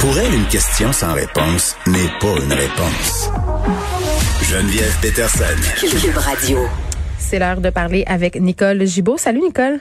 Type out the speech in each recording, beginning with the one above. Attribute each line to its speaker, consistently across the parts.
Speaker 1: Pour elle, une question sans réponse n'est pas une réponse. Geneviève Peterson.
Speaker 2: Cube Radio.
Speaker 3: C'est l'heure de parler avec Nicole Gibaud. Salut Nicole.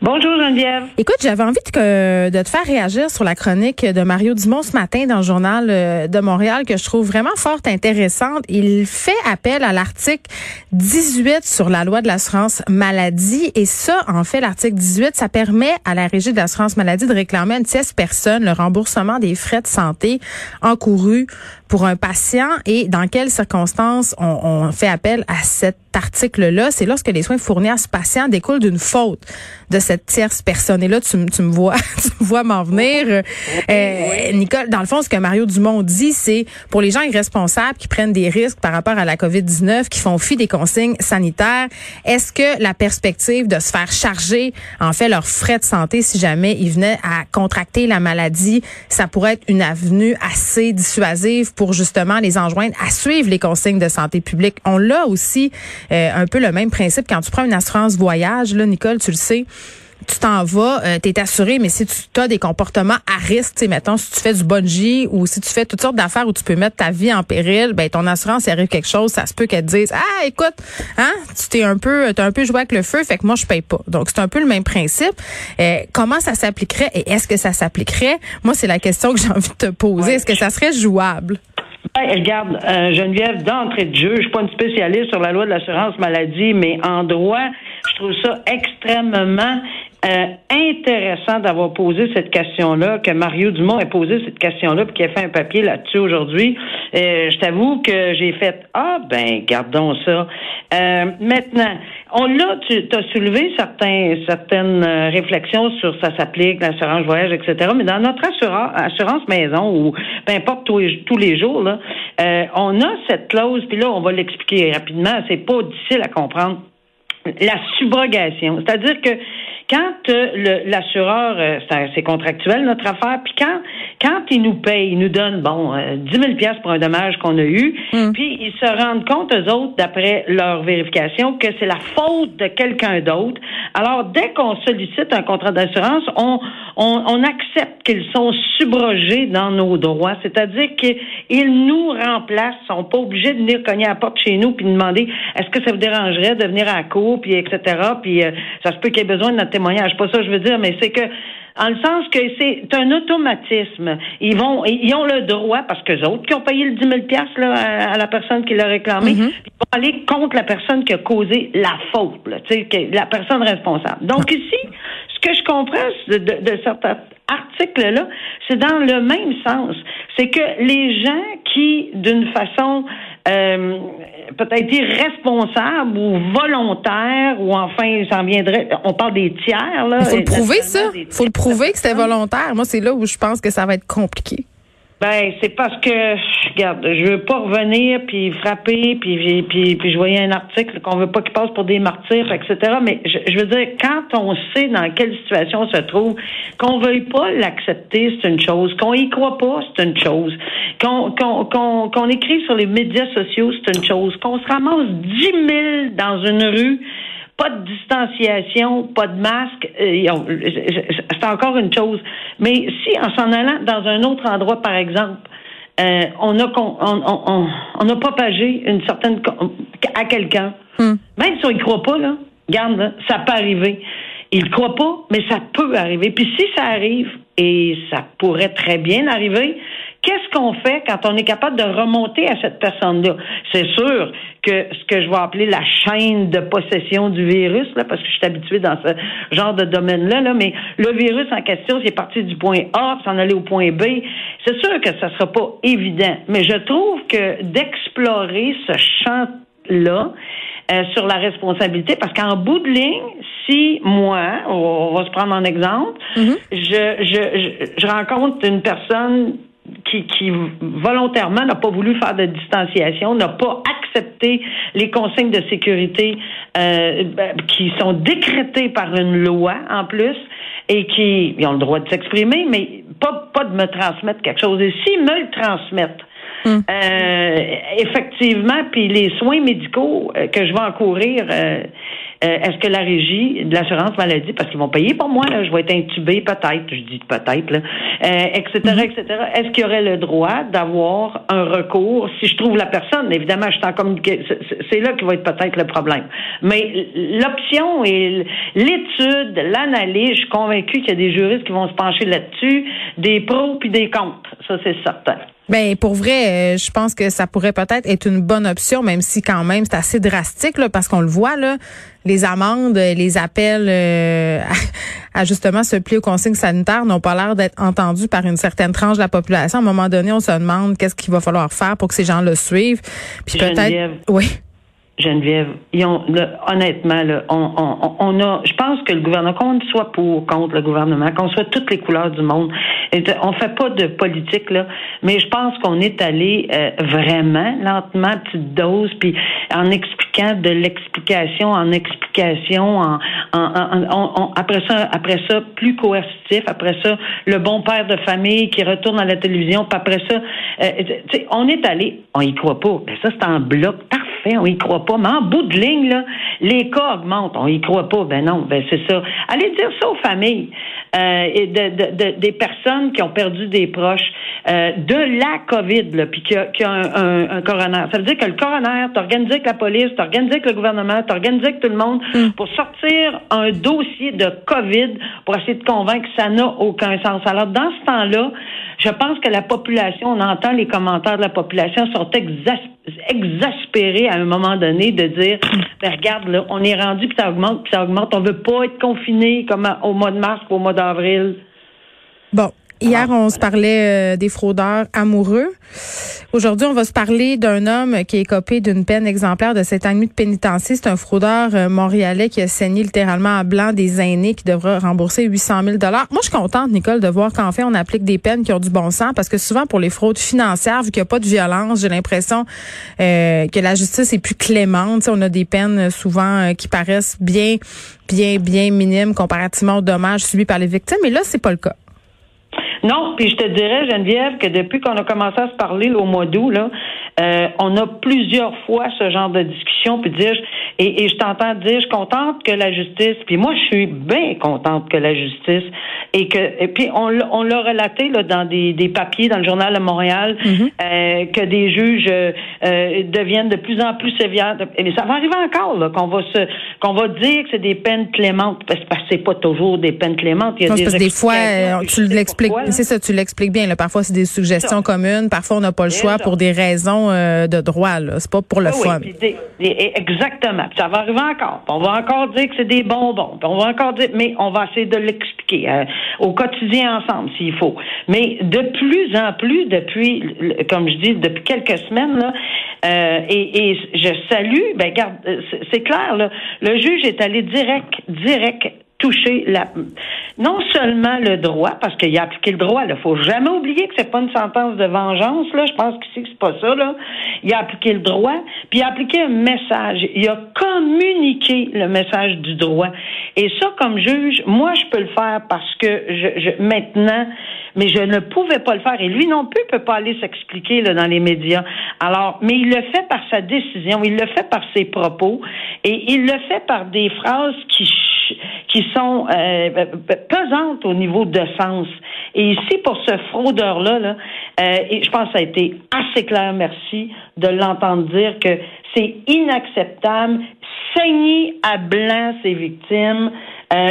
Speaker 4: Bonjour Geneviève.
Speaker 3: Écoute, j'avais envie de, te faire réagir sur la chronique de Mario Dumont ce matin dans le journal euh, de Montréal que je trouve vraiment fort intéressante. Il fait appel à l'article 18 sur la loi de l'assurance maladie et ça, en fait, l'article 18, ça permet à la régie de l'assurance maladie de réclamer à une tierce personne le remboursement des frais de santé encourus pour un patient et dans quelles circonstances on, on fait appel à cet article-là? C'est lorsque les soins fournis à ce patient découlent d'une faute de cette tierce personne. Et là, tu, tu me vois, tu me vois m'en venir. Euh, Nicole, dans le fond, ce que Mario Dumont dit, c'est pour les gens irresponsables qui prennent des risques par rapport à la COVID-19, qui font fi des consignes sanitaires, est-ce que la perspective de se faire charger, en fait, leurs frais de santé si jamais ils venaient à contracter la maladie, ça pourrait être une avenue assez dissuasive pour justement les enjoindre à suivre les consignes de santé publique. On l'a aussi euh, un peu le même principe quand tu prends une assurance voyage, là, Nicole, tu le sais tu t'en vas, euh, tu es assuré, mais si tu as des comportements à risque, tu mettons, si tu fais du bungee ou si tu fais toutes sortes d'affaires où tu peux mettre ta vie en péril, ben ton assurance, s'il arrive quelque chose, ça se peut qu'elle te dise Ah, écoute, hein, tu t'es un peu t'as un peu joué avec le feu, fait que moi je paye pas. Donc c'est un peu le même principe. Euh, comment ça s'appliquerait et est-ce que ça s'appliquerait? Moi, c'est la question que j'ai envie de te poser. Est-ce que ça serait jouable?
Speaker 4: Ben, regarde, euh, Geneviève, d'entrée de jeu, je suis pas une spécialiste sur la loi de l'assurance maladie, mais en droit, je trouve ça extrêmement euh, intéressant d'avoir posé cette question-là, que Mario Dumont ait posé cette question-là, puis qu'il ait fait un papier là-dessus aujourd'hui. Euh, je t'avoue que j'ai fait ah ben gardons ça. Euh, maintenant, on l'a, tu as soulevé certains, certaines réflexions sur ça s'applique l'assurance voyage, etc. Mais dans notre assurance, assurance maison ou peu importe tous les, tous les jours là, on a cette clause. Puis là, on va l'expliquer rapidement. C'est pas difficile à comprendre. La subrogation, c'est-à-dire que quand euh, l'assureur, euh, c'est contractuel notre affaire, puis quand quand il nous paye, il nous donne bon euh, 10 000 pièces pour un dommage qu'on a eu, mm. puis ils se rendent compte eux autres d'après leur vérification que c'est la faute de quelqu'un d'autre. Alors dès qu'on sollicite un contrat d'assurance, on, on, on accepte qu'ils sont subrogés dans nos droits, c'est-à-dire qu'ils nous remplacent, ils sont pas obligés de venir cogner à la porte chez nous puis demander est-ce que ça vous dérangerait de venir à la cour puis etc. Puis ça se peut qu'il y ait besoin de notre témoignage. Pas ça, je veux dire, mais c'est que en le sens que c'est un automatisme. Ils vont, ils ont le droit, parce que autres qui ont payé le 10 000 là, à, la personne qui l'a réclamé, mm-hmm. ils vont aller contre la personne qui a causé la faute, là, la personne responsable. Donc ici, ce que je comprends de, de, de certains articles-là, c'est dans le même sens. C'est que les gens qui, d'une façon euh, peut-être irresponsable ou volontaire ou enfin s'en viendrait on parle des tiers là.
Speaker 3: Il faut le prouver ça. Il faut le prouver que c'était volontaire. Moi c'est là où je pense que ça va être compliqué.
Speaker 4: Ben, c'est parce que, regarde, je veux pas revenir puis frapper puis puis puis je voyais un article qu'on veut pas qu'il passe pour des martyrs, etc. Mais je, veux dire, quand on sait dans quelle situation on se trouve, qu'on veuille pas l'accepter, c'est une chose. Qu'on y croit pas, c'est une chose. Qu'on qu'on qu'on qu'on écrive sur les médias sociaux, c'est une chose. Qu'on se ramasse dix mille dans une rue pas de distanciation, pas de masque, euh, c'est encore une chose. Mais si en s'en allant dans un autre endroit, par exemple, euh, on a on, on, on, a propagé une certaine à quelqu'un, hmm. même si on y croit pas là, garde, ça peut arriver. Il ne croit pas, mais ça peut arriver. Puis si ça arrive, et ça pourrait très bien arriver, Qu'est-ce qu'on fait quand on est capable de remonter à cette personne-là? C'est sûr que ce que je vais appeler la chaîne de possession du virus, là, parce que je suis habituée dans ce genre de domaine-là, là, mais le virus en question, c'est parti du point A, s'en aller au point B. C'est sûr que ça sera pas évident, mais je trouve que d'explorer ce champ-là, euh, sur la responsabilité, parce qu'en bout de ligne, si moi, on va se prendre en exemple, mm-hmm. je, je, je rencontre une personne qui, qui volontairement n'a pas voulu faire de distanciation, n'a pas accepté les consignes de sécurité euh, ben, qui sont décrétées par une loi en plus et qui ont le droit de s'exprimer, mais pas, pas de me transmettre quelque chose. Et s'ils me le transmettent, hum. euh, effectivement, puis les soins médicaux euh, que je vais encourir, Euh, est-ce que la régie de l'assurance maladie, parce qu'ils vont payer pour moi, là, je vais être intubé peut-être, je dis peut-être, là, euh, etc., mhm. etc. Est-ce qu'il y aurait le droit d'avoir un recours si je trouve la personne? Évidemment, je suis en communication. C'est là qui va être peut-être le problème. Mais l'option et l'étude, l'analyse, je suis convaincu qu'il y a des juristes qui vont se pencher là-dessus, des pros puis des contre. Ça, c'est certain.
Speaker 3: Ben pour vrai, euh, je pense que ça pourrait peut-être être une bonne option, même si quand même c'est assez drastique là, parce qu'on le voit là, les amendes, les appels euh, à, justement se plier aux consignes sanitaires n'ont pas l'air d'être entendus par une certaine tranche de la population. À un moment donné, on se demande qu'est-ce qu'il va falloir faire pour que ces gens le suivent.
Speaker 4: Puis peut-être, oui. Geneviève, ils ont, honnêtement, là, on, on, on, a, je pense que le gouvernement, qu'on soit pour ou contre le gouvernement, qu'on soit toutes les couleurs du monde, on fait pas de politique là, mais je pense qu'on est allé euh, vraiment lentement, petite dose, puis en expliquant de l'explication en explication, en, en, après ça, après ça, plus coercitif, après ça, le bon père de famille qui retourne à la télévision, puis après ça, euh, on est allé, on y croit pas, ben ça c'est en bloc. On y croit pas. Mais en bout de ligne, là, les cas augmentent, on y croit pas. Ben non, ben c'est ça. Allez dire ça aux familles euh, et de, de, des personnes qui ont perdu des proches euh, de la COVID, là, puis qui a, qui a un, un, coroner. Ça veut dire que le coroner, t'organisé avec la police, t'organisé avec le gouvernement, t'organisé avec tout le monde mm. pour sortir un dossier de COVID pour essayer de convaincre que ça n'a aucun sens. Alors, dans ce temps-là, je pense que la population, on entend les commentaires de la population, sont exaspérés à un moment donné de dire, ben regarde, là, on est rendu, puis ça augmente, puis ça augmente. On veut pas être confiné comme au mois de mars ou au mois d'avril.
Speaker 3: Bon, Hier, on se parlait euh, des fraudeurs amoureux. Aujourd'hui, on va se parler d'un homme qui est copé d'une peine exemplaire de sept ans et demi de pénitencier. C'est un fraudeur euh, montréalais qui a saigné littéralement à blanc des aînés qui devra rembourser 800 000 Moi, je suis contente, Nicole, de voir qu'en fait, on applique des peines qui ont du bon sens parce que souvent, pour les fraudes financières, vu qu'il n'y a pas de violence, j'ai l'impression euh, que la justice est plus clémente. on a des peines souvent qui paraissent bien, bien, bien minimes comparativement aux dommages subis par les victimes. Mais là, c'est pas le cas.
Speaker 4: Non, puis je te dirais, Geneviève, que depuis qu'on a commencé à se parler au mois d'août, là, euh, on a plusieurs fois ce genre de discussion, puis dire, et, et je t'entends dire, je suis contente que la justice, puis moi je suis bien contente que la justice, et que, et puis on, on l'a relaté là, dans des, des papiers dans le journal de Montréal, mm-hmm. euh, que des juges euh, deviennent de plus en plus sévères. Et ça va arriver encore là, qu'on va se, qu'on va dire que c'est des peines clémentes, parce que c'est pas toujours des peines clémentes.
Speaker 3: Il y a des, des fois, tu l'expliques, c'est ça, tu l'expliques bien. Là. Parfois c'est des suggestions communes, parfois on n'a pas le choix pour des raisons euh, de droit. Là. C'est pas pour le fun.
Speaker 4: exactement. ça va arriver encore. On va encore dire que c'est des bonbons. On va encore dire, mais on va essayer de l'expliquer euh, au quotidien ensemble s'il faut. Mais de plus en plus, depuis, comme je dis, depuis quelques semaines, là, euh, et, et, je salue, ben garde, c'est clair, là, le juge est allé direct, direct toucher la non seulement le droit parce qu'il a appliqué le droit. Il faut jamais oublier que c'est pas une sentence de vengeance. Là, je pense que c'est pas ça. Là, il a appliqué le droit, puis il a appliqué un message. Il a communiqué le message du droit. Et ça, comme juge, moi, je peux le faire parce que je, je maintenant mais je ne pouvais pas le faire. Et lui non plus peut pas aller s'expliquer dans les médias. Alors, mais il le fait par sa décision, il le fait par ses propos, et il le fait par des phrases qui qui sont euh, pesantes au niveau de sens. Et ici, pour ce fraudeur-là, là, euh, je pense que ça a été assez clair, merci, de l'entendre dire que c'est inacceptable, saigner à blanc ses victimes, euh,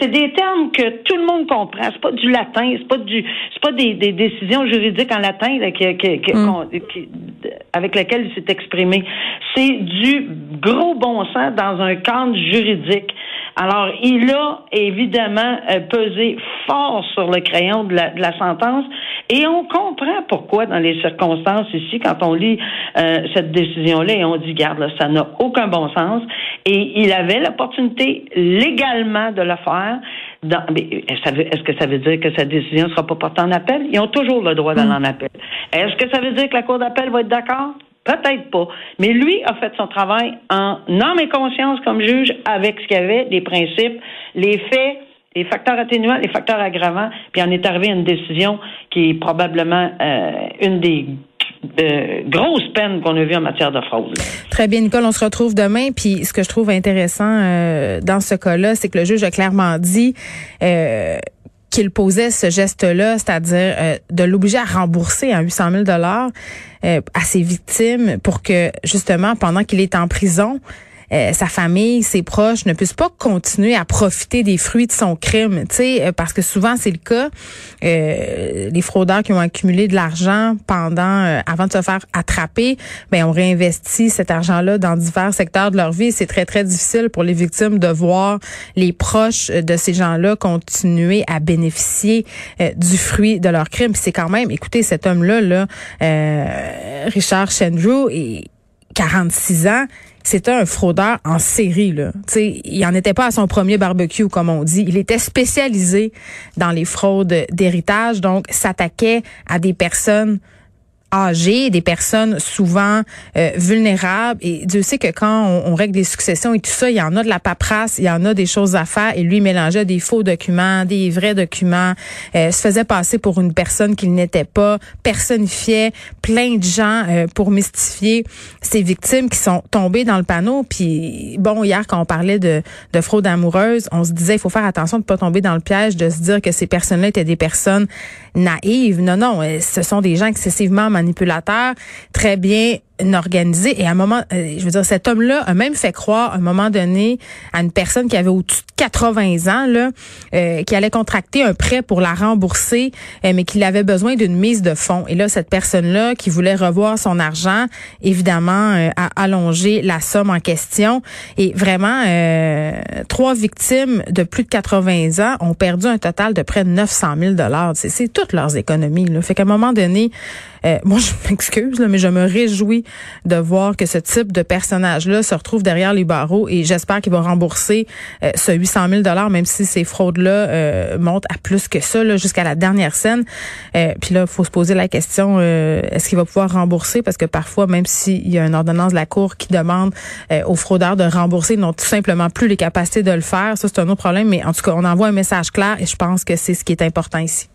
Speaker 4: c'est des termes que tout le monde comprend. C'est pas du latin, c'est pas du, c'est pas des, des, décisions juridiques en latin là, qui, qui, mm. avec lesquelles il s'est exprimé. C'est du gros bon sens dans un cadre juridique. Alors, il a évidemment euh, pesé fort sur le crayon de la, de la, sentence et on comprend pourquoi dans les circonstances ici, quand on lit euh, cette décision-là et on dit, garde, là, ça n'a aucun bon sens et il avait l'opportunité légalement de le faire. Est-ce que ça veut dire que sa décision ne sera pas portée en appel? Ils ont toujours le droit d'aller mm. en appel. Est-ce que ça veut dire que la Cour d'appel va être d'accord? Peut-être pas. Mais lui a fait son travail en âme et conscience comme juge avec ce qu'il y avait, les principes, les faits, les facteurs atténuants, les facteurs aggravants, puis en est arrivé à une décision qui est probablement euh, une des grosses peines qu'on a vues en matière de fraude.
Speaker 3: Très bien, Nicole, on se retrouve demain. Puis ce que je trouve intéressant dans ce cas-là, c'est que le juge a clairement dit qu'il posait ce geste-là, c'est-à-dire de l'obliger à rembourser à 800 000 dollars à ses victimes pour que justement pendant qu'il est en prison, euh, sa famille, ses proches ne puissent pas continuer à profiter des fruits de son crime, tu sais, euh, parce que souvent c'est le cas. Euh, les fraudeurs qui ont accumulé de l'argent pendant, avant de se faire attraper, ben on réinvestit cet argent-là dans divers secteurs de leur vie. C'est très très difficile pour les victimes de voir les proches de ces gens-là continuer à bénéficier du fruit de leur crime. c'est quand même, écoutez, cet homme-là, là, Richard Shendrew, et 46 ans, c'était un fraudeur en série. Là. il n'en était pas à son premier barbecue, comme on dit. Il était spécialisé dans les fraudes d'héritage, donc s'attaquait à des personnes âgées, des personnes souvent euh, vulnérables. Et Dieu sait que quand on, règle des successions et tout ça, il y en a de la paperasse, il y en a des choses à faire. Et lui mélangeait des faux documents, des vrais documents, euh, se faisait passer pour une personne qu'il n'était pas, personnifiait plein de gens euh, pour mystifier ces victimes qui sont tombées dans le panneau. Puis bon, hier quand on parlait de, de fraude amoureuse, on se disait il faut faire attention de pas tomber dans le piège de se dire que ces personnes-là étaient des personnes naïves. Non, non, ce sont des gens excessivement manipulateurs, très bien Et à un moment, euh, je veux dire, cet homme-là a même fait croire à un moment donné à une personne qui avait au-dessus de 80 ans, là, euh, qui allait contracter un prêt pour la rembourser, euh, mais qu'il avait besoin d'une mise de fonds. Et là, cette personne-là, qui voulait revoir son argent, évidemment, a allongé la somme en question. Et vraiment, trois victimes de plus de 80 ans ont perdu un total de près de 900 000 dollars. C'est toutes leurs économies. Là. Fait qu'à un moment donné, moi, je m'excuse, mais je me réjouis de voir que ce type de personnage-là se retrouve derrière les barreaux et j'espère qu'il va rembourser euh, ce 800 000 dollars, même si ces fraudes-là euh, montent à plus que ça, jusqu'à la dernière scène. Euh, puis là, il faut se poser la question est-ce qu'il va pouvoir rembourser? Parce que parfois, même s'il y a une ordonnance de la cour qui demande aux fraudeurs de rembourser, ils n'ont tout simplement plus les capacités de le faire. Ça, c'est un autre problème. Mais en tout cas, on envoie un message clair et je pense que c'est ce qui est important ici.